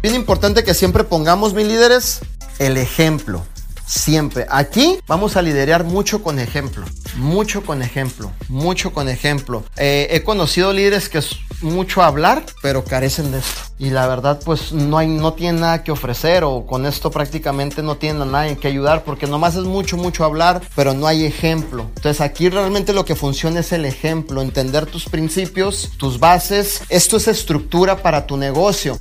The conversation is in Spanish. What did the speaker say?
Bien importante que siempre pongamos, mis líderes, el ejemplo. Siempre. Aquí vamos a liderar mucho con ejemplo. Mucho con ejemplo. Mucho con ejemplo. Eh, he conocido líderes que mucho hablar, pero carecen de esto. Y la verdad, pues no, hay, no tienen nada que ofrecer o con esto prácticamente no tienen a nadie que ayudar porque nomás es mucho, mucho hablar, pero no hay ejemplo. Entonces aquí realmente lo que funciona es el ejemplo, entender tus principios, tus bases. Esto es estructura para tu negocio.